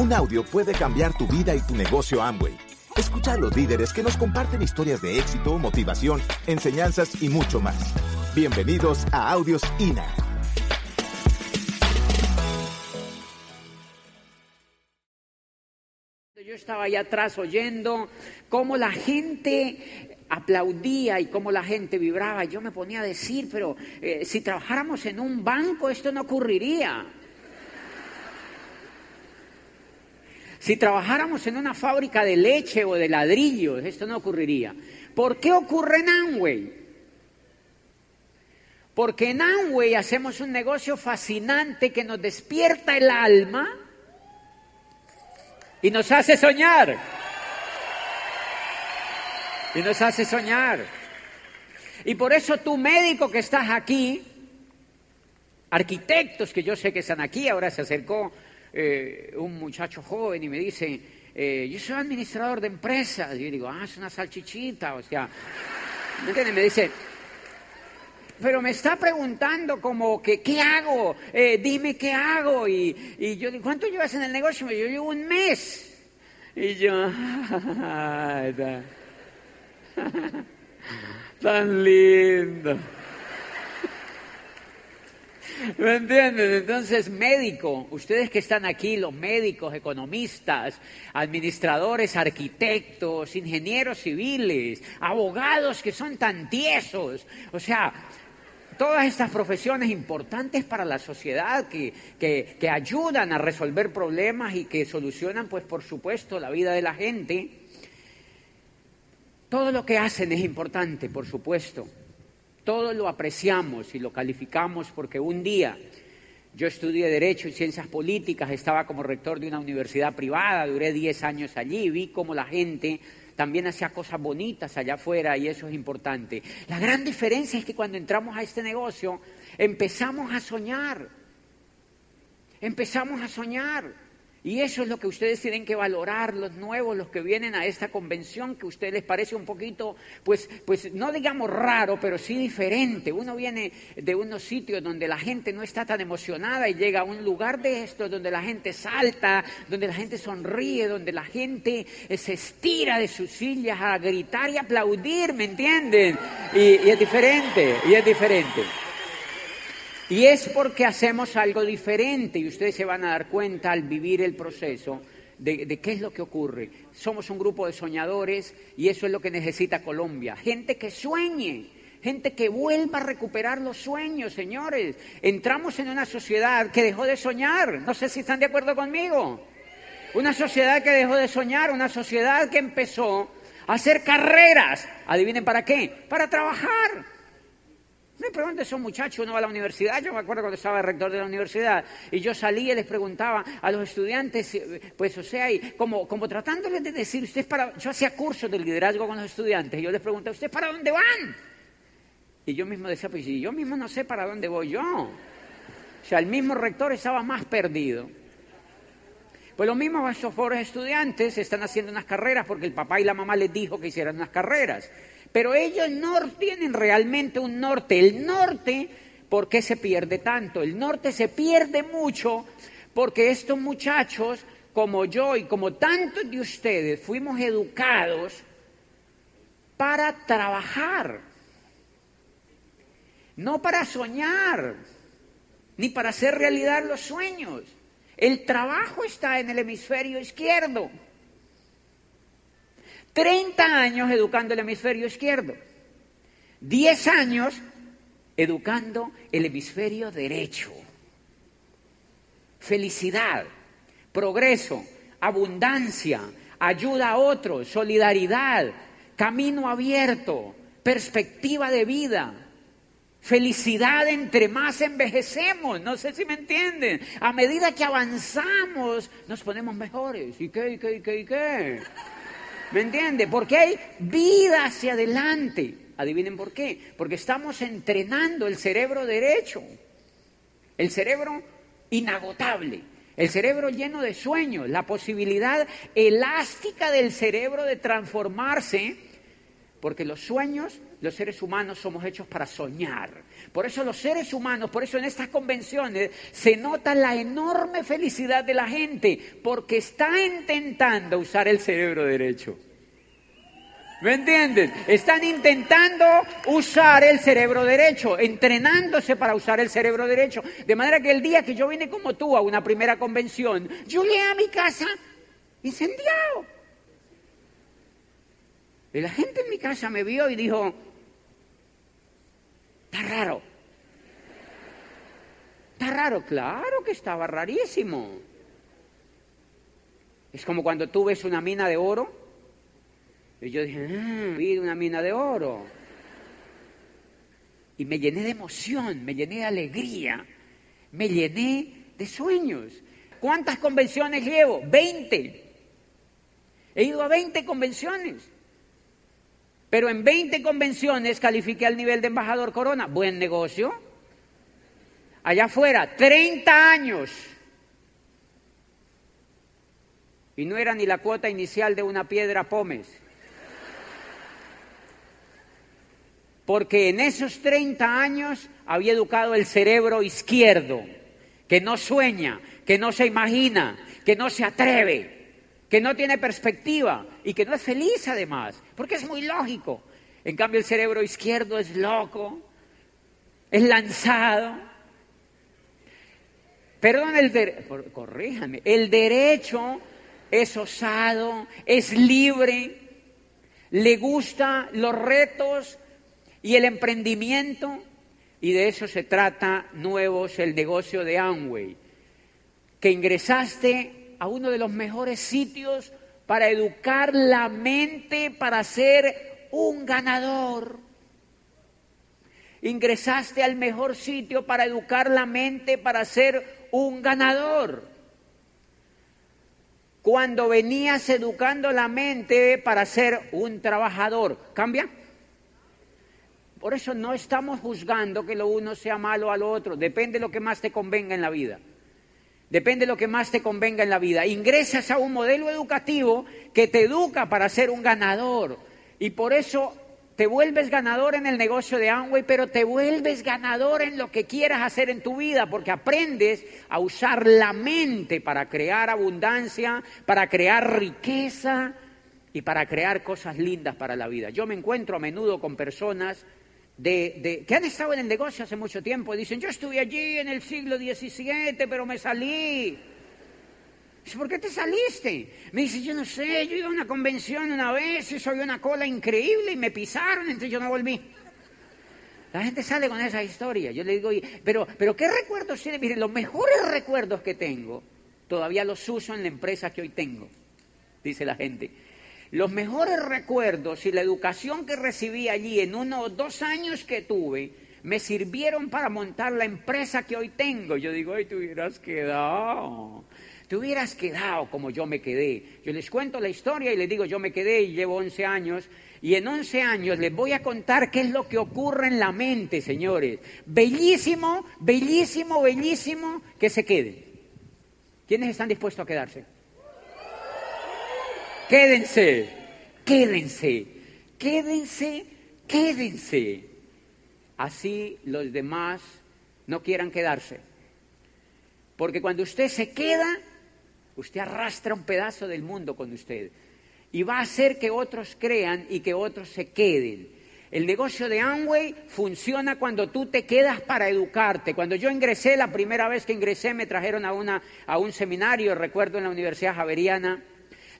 Un audio puede cambiar tu vida y tu negocio Amway. Escucha a los líderes que nos comparten historias de éxito, motivación, enseñanzas y mucho más. Bienvenidos a Audios INA. Yo estaba allá atrás oyendo cómo la gente aplaudía y cómo la gente vibraba. Yo me ponía a decir, pero eh, si trabajáramos en un banco esto no ocurriría. Si trabajáramos en una fábrica de leche o de ladrillos, esto no ocurriría. ¿Por qué ocurre en Amway? Porque en Amway hacemos un negocio fascinante que nos despierta el alma y nos hace soñar. Y nos hace soñar. Y por eso tú médico que estás aquí, arquitectos que yo sé que están aquí, ahora se acercó eh, un muchacho joven y me dice, eh, yo soy administrador de empresas. Y yo digo, ah, es una salchichita, o sea, ¿me entiendes? Me dice, pero me está preguntando como que, ¿qué hago? Eh, dime qué hago. Y, y, yo digo, ¿cuánto llevas en el negocio? Yo llevo un mes. Y yo, tan lindo. ¿Me entienden? Entonces, médico, ustedes que están aquí, los médicos, economistas, administradores, arquitectos, ingenieros civiles, abogados que son tan tiesos, o sea, todas estas profesiones importantes para la sociedad que, que, que ayudan a resolver problemas y que solucionan, pues, por supuesto, la vida de la gente. Todo lo que hacen es importante, por supuesto. Todo lo apreciamos y lo calificamos porque un día yo estudié Derecho y Ciencias Políticas, estaba como rector de una universidad privada, duré 10 años allí, vi cómo la gente también hacía cosas bonitas allá afuera y eso es importante. La gran diferencia es que cuando entramos a este negocio empezamos a soñar, empezamos a soñar. Y eso es lo que ustedes tienen que valorar, los nuevos, los que vienen a esta convención, que a ustedes les parece un poquito, pues, pues no digamos raro, pero sí diferente. Uno viene de unos sitios donde la gente no está tan emocionada y llega a un lugar de esto donde la gente salta, donde la gente sonríe, donde la gente eh, se estira de sus sillas a gritar y aplaudir, ¿me entienden? y, y es diferente, y es diferente. Y es porque hacemos algo diferente y ustedes se van a dar cuenta al vivir el proceso de, qué es lo que ocurre. Somos un grupo de soñadores y eso es lo que necesita Colombia. Gente que sueñe, gente que vuelva a recuperar los sueños, señores. Entramos en una sociedad que dejó de soñar. No sé si están de acuerdo conmigo. Una sociedad que dejó de soñar, una sociedad que empezó a hacer carreras. Adivinen para qué. Para trabajar. Me pregunto, esos muchachos, uno va a la universidad, yo me acuerdo cuando estaba rector de la universidad, y yo salía y les preguntaba a los estudiantes, eh, pues o sea, y como, como tratándoles de decir, usted para, yo hacía cursos de liderazgo con los estudiantes, y yo les preguntaba, ¿usted para dónde van? Y yo mismo decía, pues yo mismo no sé para dónde voy yo. O sea, el mismo rector estaba más perdido. Pues los mismos esos pobres estudiantes están haciendo unas carreras porque el papá y la mamá les dijo que hicieran unas carreras. Pero ellos no tienen realmente un norte. El norte, ¿por qué se pierde tanto? El norte se pierde mucho porque estos muchachos, como yo y como tantos de ustedes, fuimos educados para trabajar, no para soñar, ni para hacer realidad los sueños. El trabajo está en el hemisferio izquierdo. 30 años educando el hemisferio izquierdo, 10 años educando el hemisferio derecho. Felicidad, progreso, abundancia, ayuda a otros, solidaridad, camino abierto, perspectiva de vida, Felicidad entre más envejecemos, no sé si me entienden. A medida que avanzamos, nos ponemos mejores. ¿Y qué, y qué, y qué, y qué? ¿Me entiende? Porque hay vida hacia adelante. Adivinen por qué. Porque estamos entrenando el cerebro derecho. El cerebro inagotable. El cerebro lleno de sueños. La posibilidad elástica del cerebro de transformarse Porque los sueños, los seres humanos somos hechos para soñar. Por eso los seres humanos, por eso en estas convenciones se nota la enorme felicidad de la gente, porque está intentando usar el cerebro derecho. ¿Me entienden? Están intentando usar el cerebro derecho, entrenándose para usar el cerebro derecho. De manera que el día que yo vine como tú a una primera convención, yo llegué a mi casa incendiado. Y la gente en mi casa me vio y dijo, raro. Está raro, claro que estaba rarísimo. Es como cuando tú ves una mina de oro y yo dije, ah, vi una mina de oro. Y me llené de emoción, me llené de alegría, me llené de sueños. ¿Cuántas convenciones llevo? 20. He ido a 20 convenciones. Pero en 20 convenciones califiqué al nivel de embajador corona. Buen negocio. Allá afuera, 30 años. Y no era ni la cuota inicial de una piedra pómez. porque en esos 30 años había educado el cerebro izquierdo, que no sueña, que no se imagina, que no se atreve, que no tiene perspectiva y que no es feliz además, porque es muy lógico. En cambio el cerebro izquierdo es loco, es lanzado. Perdón, el corríjame, el derecho es osado, es libre, le gusta los retos, y el emprendimiento, y de eso se trata nuevos el negocio de Amway, que ingresaste a uno de los mejores sitios para educar la mente para ser un ganador. Ingresaste al mejor sitio para educar la mente para ser un ganador. Cuando venías educando la mente para ser un trabajador, ¿cambia? Por eso no estamos juzgando que lo uno sea malo a lo otro, depende de lo que más te convenga en la vida. Depende de lo que más te convenga en la vida. Ingresas a un modelo educativo que te educa para ser un ganador. Y por eso te vuelves ganador en el negocio de Amway, pero te vuelves ganador en lo que quieras hacer en tu vida, porque aprendes a usar la mente para crear abundancia, para crear riqueza y para crear cosas lindas para la vida. Yo me encuentro a menudo con personas de, que han estado en el negocio hace mucho tiempo. Dicen, yo estuve allí en el siglo XVII, pero me salí. ¿por qué te saliste? Me dice, yo no sé, yo iba a una convención una vez y soy una cola increíble y me pisaron, entonces yo no volví. La gente sale con esa historia. Yo le digo, pero, pero ¿qué recuerdos tiene? Miren, los mejores recuerdos que tengo, todavía los uso en la empresa que hoy tengo, dice la gente. Los mejores recuerdos y la educación que recibí allí en uno o dos años que tuve me sirvieron para montar la empresa que hoy tengo. Yo digo, ay, te hubieras quedado. Te hubieras quedado como yo me quedé. Yo les cuento la historia y les digo, yo me quedé y llevo 11 años. Y en 11 años les voy a contar qué es lo que ocurre en la mente, señores. Bellísimo, bellísimo, bellísimo que se queden. ¿Quiénes están dispuestos a quedarse? Quédense, quédense, quédense, quédense. Así los demás no quieran quedarse. Porque cuando usted se queda, usted arrastra un pedazo del mundo con usted. Y va a hacer que otros crean y que otros se queden. El negocio de Amway funciona cuando tú te quedas para educarte. Cuando yo ingresé, la primera vez que ingresé, me trajeron a, una, a un seminario, recuerdo, en la Universidad Javeriana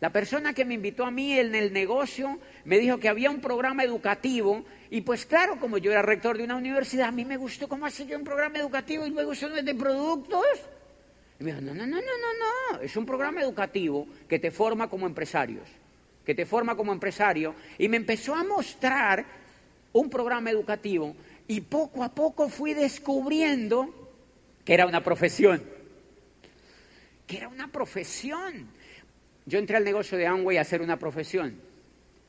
la persona que me invitó a mí en el negocio me dijo que había un programa educativo y pues claro, como yo era rector de una universidad, a mí me gustó cómo hace yo un programa educativo y luego son de productos. Y me dijo, no, no, no, no, no, no, es un programa educativo que te forma como empresarios, que te forma como empresario. Y me empezó a mostrar un programa educativo y poco a poco fui descubriendo que era una profesión, que era una profesión. Yo entré al negocio de Amway a hacer una profesión.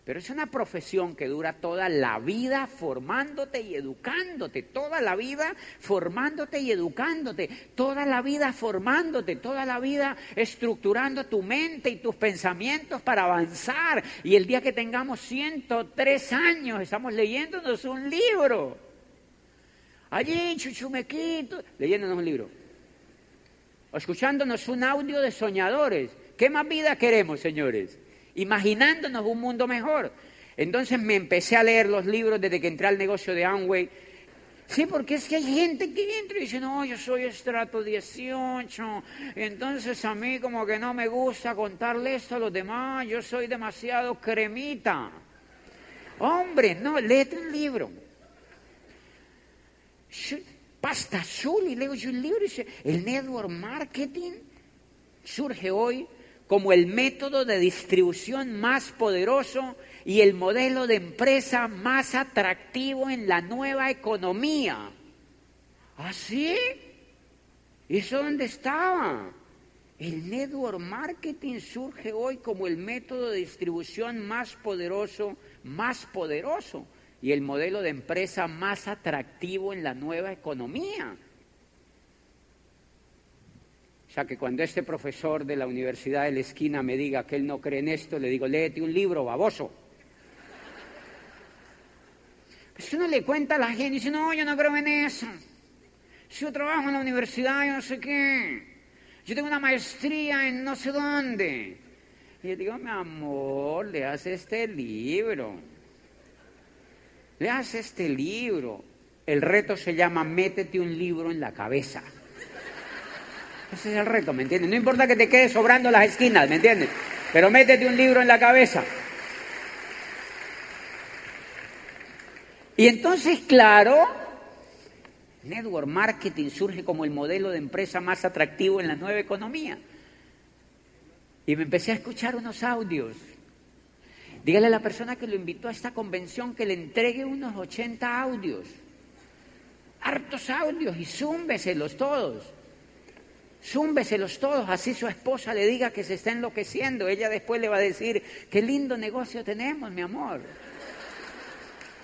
Pero es una profesión que dura toda la vida formándote y educándote, toda la vida formándote y educándote, toda la vida formándote, toda la vida estructurando tu mente y tus pensamientos para avanzar. Y el día que tengamos 103 años, estamos leyéndonos un libro. Allí, chuchumequito, leyéndonos un libro. O escuchándonos un audio de soñadores. ¿Qué más vida queremos, señores? imaginándonos un mundo mejor. Entonces me empecé a leer los libros desde que entré al negocio de Amway. Sí, porque es que hay gente que entra y dice, no, yo soy estrato 18, entonces a mí como que no me gusta contarle esto a los demás, yo soy demasiado cremita. Hombre, no, léete un libro. Pasta azul y leo yo un libro y dice, el network marketing surge hoy como el método de distribución más poderoso y el modelo de empresa más atractivo en la nueva economía. ¿Así? ¿Ah, ¿Y eso dónde estaba? El network marketing surge hoy como el método de distribución más poderoso, más poderoso y el modelo de empresa más atractivo en la nueva economía. O sea que cuando este profesor de la Universidad de la Esquina me diga que él no cree en esto, le digo, léete un libro, baboso. Pues uno le cuenta a la gente dice, no, yo no creo en eso. Si yo trabajo en la universidad, yo no sé qué. Yo tengo una maestría en no sé dónde. Y yo digo, mi amor, le hace este libro. Le hace este libro. El reto se llama Métete un libro en la cabeza. Ese es el reto, ¿me entiendes? No importa que te quedes sobrando las esquinas, ¿me entiendes? Pero métete un libro en la cabeza. Y entonces, claro, Network Marketing surge como el modelo de empresa más atractivo en la nueva economía. Y me empecé a escuchar unos audios. Dígale a la persona que lo invitó a esta convención que le entregue unos 80 audios. Hartos audios y zúmbeselos todos. Zúmbeselos todos, así su esposa le diga que se está enloqueciendo. Ella después le va a decir, qué lindo negocio tenemos, mi amor.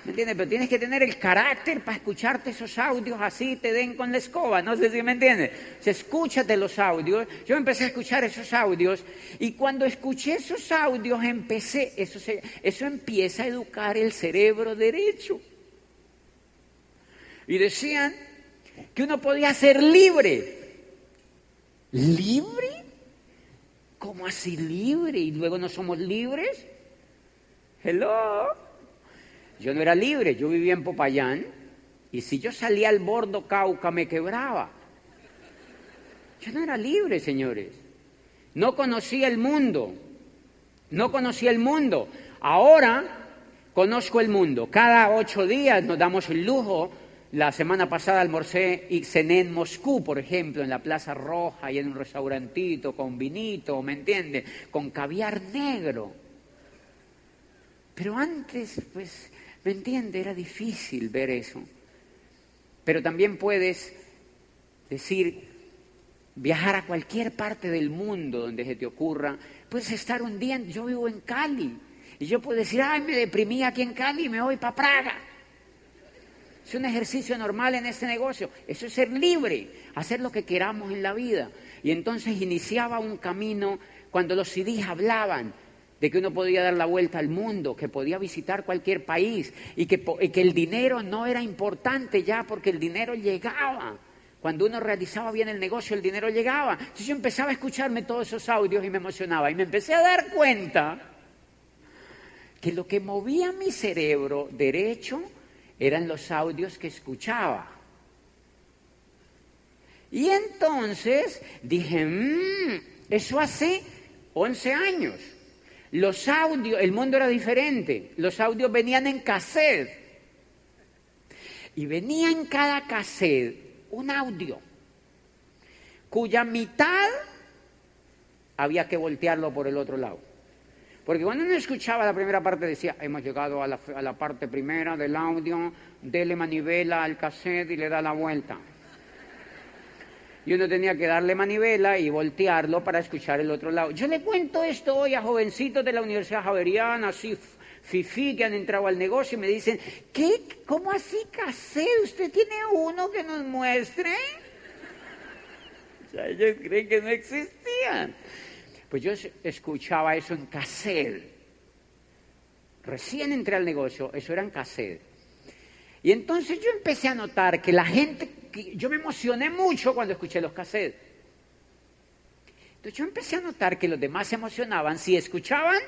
¿Me entiendes? Pero tienes que tener el carácter para escucharte esos audios así te den con la escoba. No sé si me entiendes. Se escúchate los audios. Yo empecé a escuchar esos audios y cuando escuché esos audios empecé, eso, eso empieza a educar el cerebro derecho. Y decían que uno podía ser libre ¿Libre? ¿Cómo así libre? ¿Y luego no somos libres? Hello. Yo no era libre, yo vivía en Popayán y si yo salía al bordo Cauca me quebraba. Yo no era libre, señores. No conocía el mundo. No conocía el mundo. Ahora conozco el mundo. Cada ocho días nos damos el lujo la semana pasada almorcé y cené en Moscú, por ejemplo, en la Plaza Roja y en un restaurantito con vinito, ¿me entiende? Con caviar negro. Pero antes, pues, ¿me entiende? Era difícil ver eso. Pero también puedes decir, viajar a cualquier parte del mundo donde se te ocurra. Puedes estar un día, yo vivo en Cali, y yo puedo decir, ay, me deprimí aquí en Cali y me voy para Praga. Es un ejercicio normal en este negocio. Eso es ser libre, hacer lo que queramos en la vida. Y entonces iniciaba un camino cuando los CDs hablaban de que uno podía dar la vuelta al mundo, que podía visitar cualquier país y que, y que el dinero no era importante ya porque el dinero llegaba. Cuando uno realizaba bien el negocio, el dinero llegaba. Entonces yo empezaba a escucharme todos esos audios y me emocionaba. Y me empecé a dar cuenta que lo que movía mi cerebro derecho eran los audios que escuchaba. Y entonces dije, mmm, eso hace 11 años. Los audios, el mundo era diferente. Los audios venían en cassette. Y venía en cada cassette un audio cuya mitad había que voltearlo por el otro lado. Porque cuando uno escuchaba la primera parte decía, hemos llegado a la, parte primera del audio, dele manivela al cassette y le da la vuelta. Y uno tenía que darle manivela y voltearlo para escuchar el otro lado. Yo le cuento esto hoy a jovencitos de la Universidad Javeriana, así fifí que han entrado al negocio y me dicen, ¿qué? ¿Cómo así cassette? ¿Usted tiene uno que nos muestre? O sea, ellos creen que no existían. Pues yo escuchaba eso en cassette. Recién entré al negocio, eso era en cassette. Y entonces yo empecé a notar que la gente, yo me emocioné mucho cuando escuché los cassettes. Entonces yo empecé a notar que los demás se emocionaban si escuchaban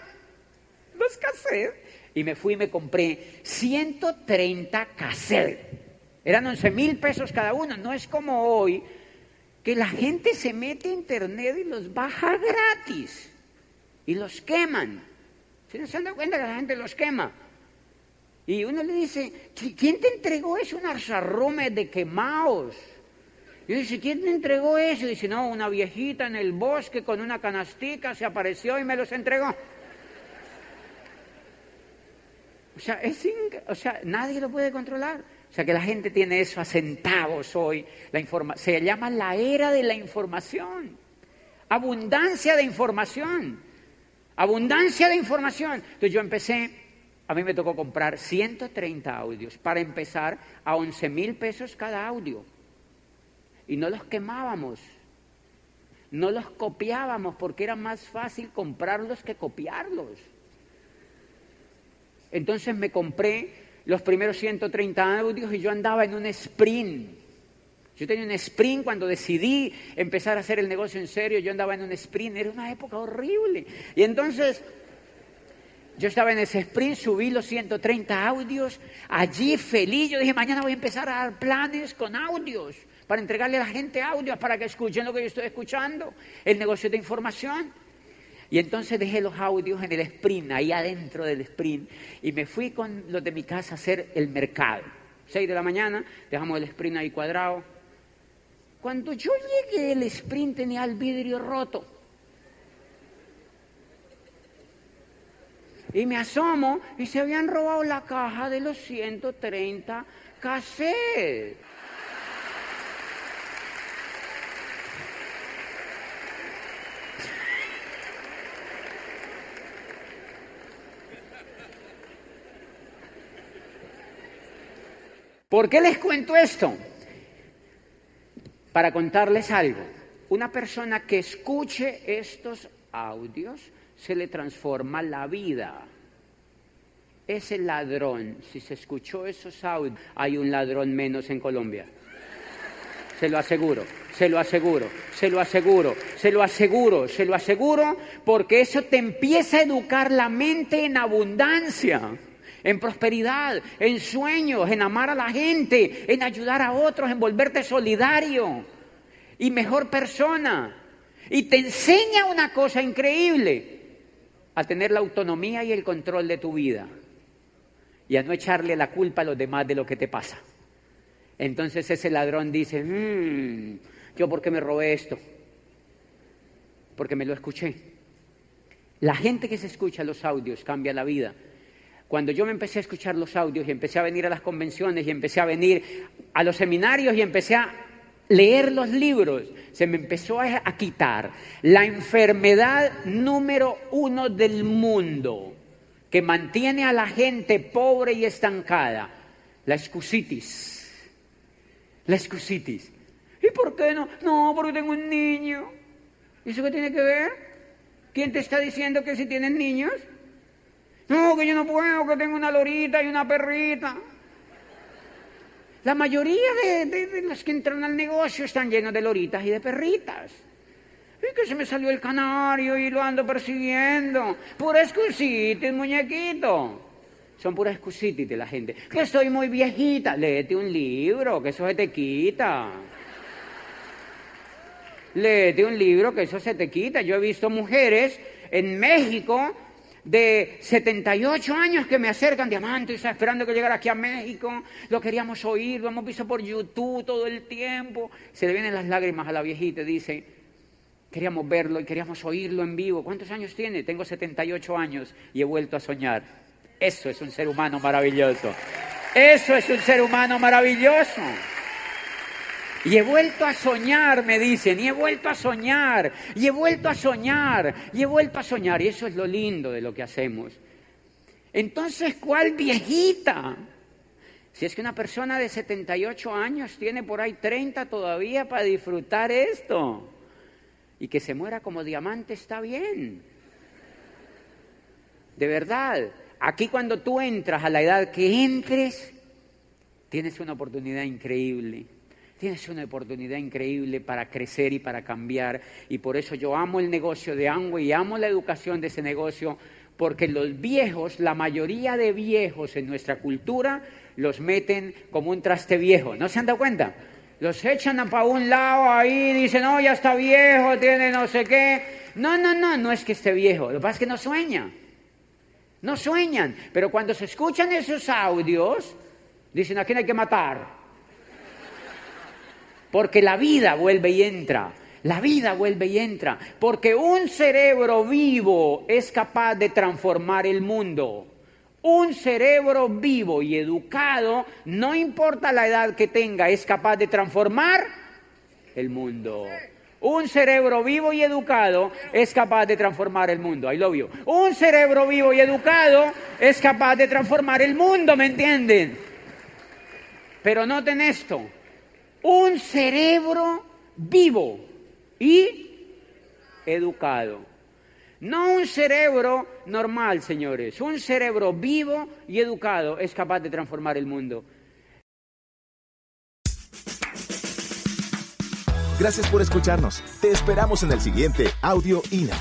los cassettes. Y me fui y me compré 130 cassettes. Eran 11 mil pesos cada uno. No es como hoy que la gente se mete a internet y los baja gratis. Y los queman. ¿Se han dado cuenta que la gente los quema? Y uno le dice, ¿quién te entregó eso? Un arzarrume de quemaos. Y dice, ¿quién te entregó eso? Y dice, no, una viejita en el bosque con una canastica se apareció y me los entregó. O sea, es o sea, nadie lo puede controlar. O sea, que la gente tiene eso a centavos hoy. La se llama la era de la información. Abundancia de información. Abundancia de información. Entonces yo empecé a mí me tocó comprar 130 audios para empezar a 11 mil pesos cada audio. Y no los quemábamos, no los copiábamos porque era más fácil comprarlos que copiarlos. Entonces me compré los primeros 130 audios y yo andaba en un sprint. Yo tenía un sprint cuando decidí empezar a hacer el negocio en serio, yo andaba en un sprint, era una época horrible. Y entonces yo estaba en ese sprint, subí los 130 audios, allí feliz, yo dije, mañana voy a empezar a dar planes con audios, para entregarle a la gente audios, para que escuchen lo que yo estoy escuchando, el negocio de información. Y entonces dejé los audios en el sprint, ahí adentro del sprint, y me fui con los de mi casa a hacer el mercado. 6 de la mañana, dejamos el sprint ahí cuadrado. Cuando yo llegué, el sprint tenía el vidrio roto. Y me asomo y se habían robado la caja de los 130 cassettes. ¿Por qué les cuento esto? Para contarles algo. Una persona que escuche estos audios se le transforma la vida. Ese ladrón, si se escuchó esos audios, hay un ladrón menos en Colombia. Se lo aseguro, se lo aseguro, se lo aseguro, se lo aseguro, se lo aseguro, porque eso te empieza a educar la mente en abundancia, en prosperidad, en sueños, en amar a la gente, en ayudar a otros, en volverte solidario y mejor persona. Y te enseña una cosa increíble a tener la autonomía y el control de tu vida y a no echarle la culpa a los demás de lo que te pasa. Entonces ese ladrón dice, mmm, yo por qué me robé esto, porque me lo escuché. La gente que se escucha los audios cambia la vida. Cuando yo me empecé a escuchar los audios y empecé a venir a las convenciones y empecé a venir a los seminarios y empecé a leer los libros, se me empezó a, quitar la enfermedad número uno del mundo que mantiene a la gente pobre y estancada, la excusitis. La excusitis. ¿Y por qué no? No, porque tengo un niño. ¿Y eso qué tiene que ver? ¿Quién te está diciendo que si tienes niños? No, que yo no puedo, que tengo una lorita y una perrita. La mayoría de, los que entran al negocio están llenos de loritas y de perritas. Y que se me salió el canario y lo ando persiguiendo. Pura excusitis, muñequito. Son puras excusitis de la gente. Que estoy muy viejita. Léete un libro, que eso se te quita. Léete un libro, que eso se te quita. Yo he visto mujeres en México de 78 años que me acercan, Diamante, está esperando que llegara aquí a México, lo queríamos oír, lo hemos visto por YouTube todo el tiempo. Se le vienen las lágrimas a la viejita y dice, queríamos verlo y queríamos oírlo en vivo. ¿Cuántos años tiene? Tengo 78 años y he vuelto a soñar. Eso es un ser humano maravilloso. Eso es un ser humano maravilloso. Y he vuelto a soñar, me dicen, y he vuelto a soñar, y he vuelto a soñar, y he vuelto a soñar. Y eso es lo lindo de lo que hacemos. Entonces, ¿cuál viejita? Si es que una persona de 78 años tiene por ahí 30 todavía para disfrutar esto y que se muera como diamante está bien. De verdad, aquí cuando tú entras a la edad que entres, tienes una oportunidad increíble. Tienes una oportunidad increíble para crecer y para cambiar. Y por eso yo amo el negocio de Amway y amo la educación de ese negocio, porque los viejos, la mayoría de viejos en nuestra cultura, los meten como un traste viejo. ¿No se han dado cuenta? Los echan para un lado ahí, dicen, no, ya está viejo, tiene no sé qué. No, no, no, no es que esté viejo, lo que pasa es que no sueña. No sueñan, pero cuando se escuchan esos audios, dicen, ¿a quién hay que matar? Porque la vida vuelve y entra. La vida vuelve y entra. Porque un cerebro vivo es capaz de transformar el mundo. Un cerebro vivo y educado, no importa la edad que tenga, es capaz de transformar el mundo. Un cerebro vivo y educado es capaz de transformar el mundo. I love you. Un cerebro vivo y educado es capaz de transformar el mundo, ¿me entienden? Pero noten esto un cerebro vivo y educado. No un cerebro normal, señores. Un cerebro vivo y educado es capaz de transformar el mundo. Gracias por escucharnos. Te esperamos en el siguiente Audio INA.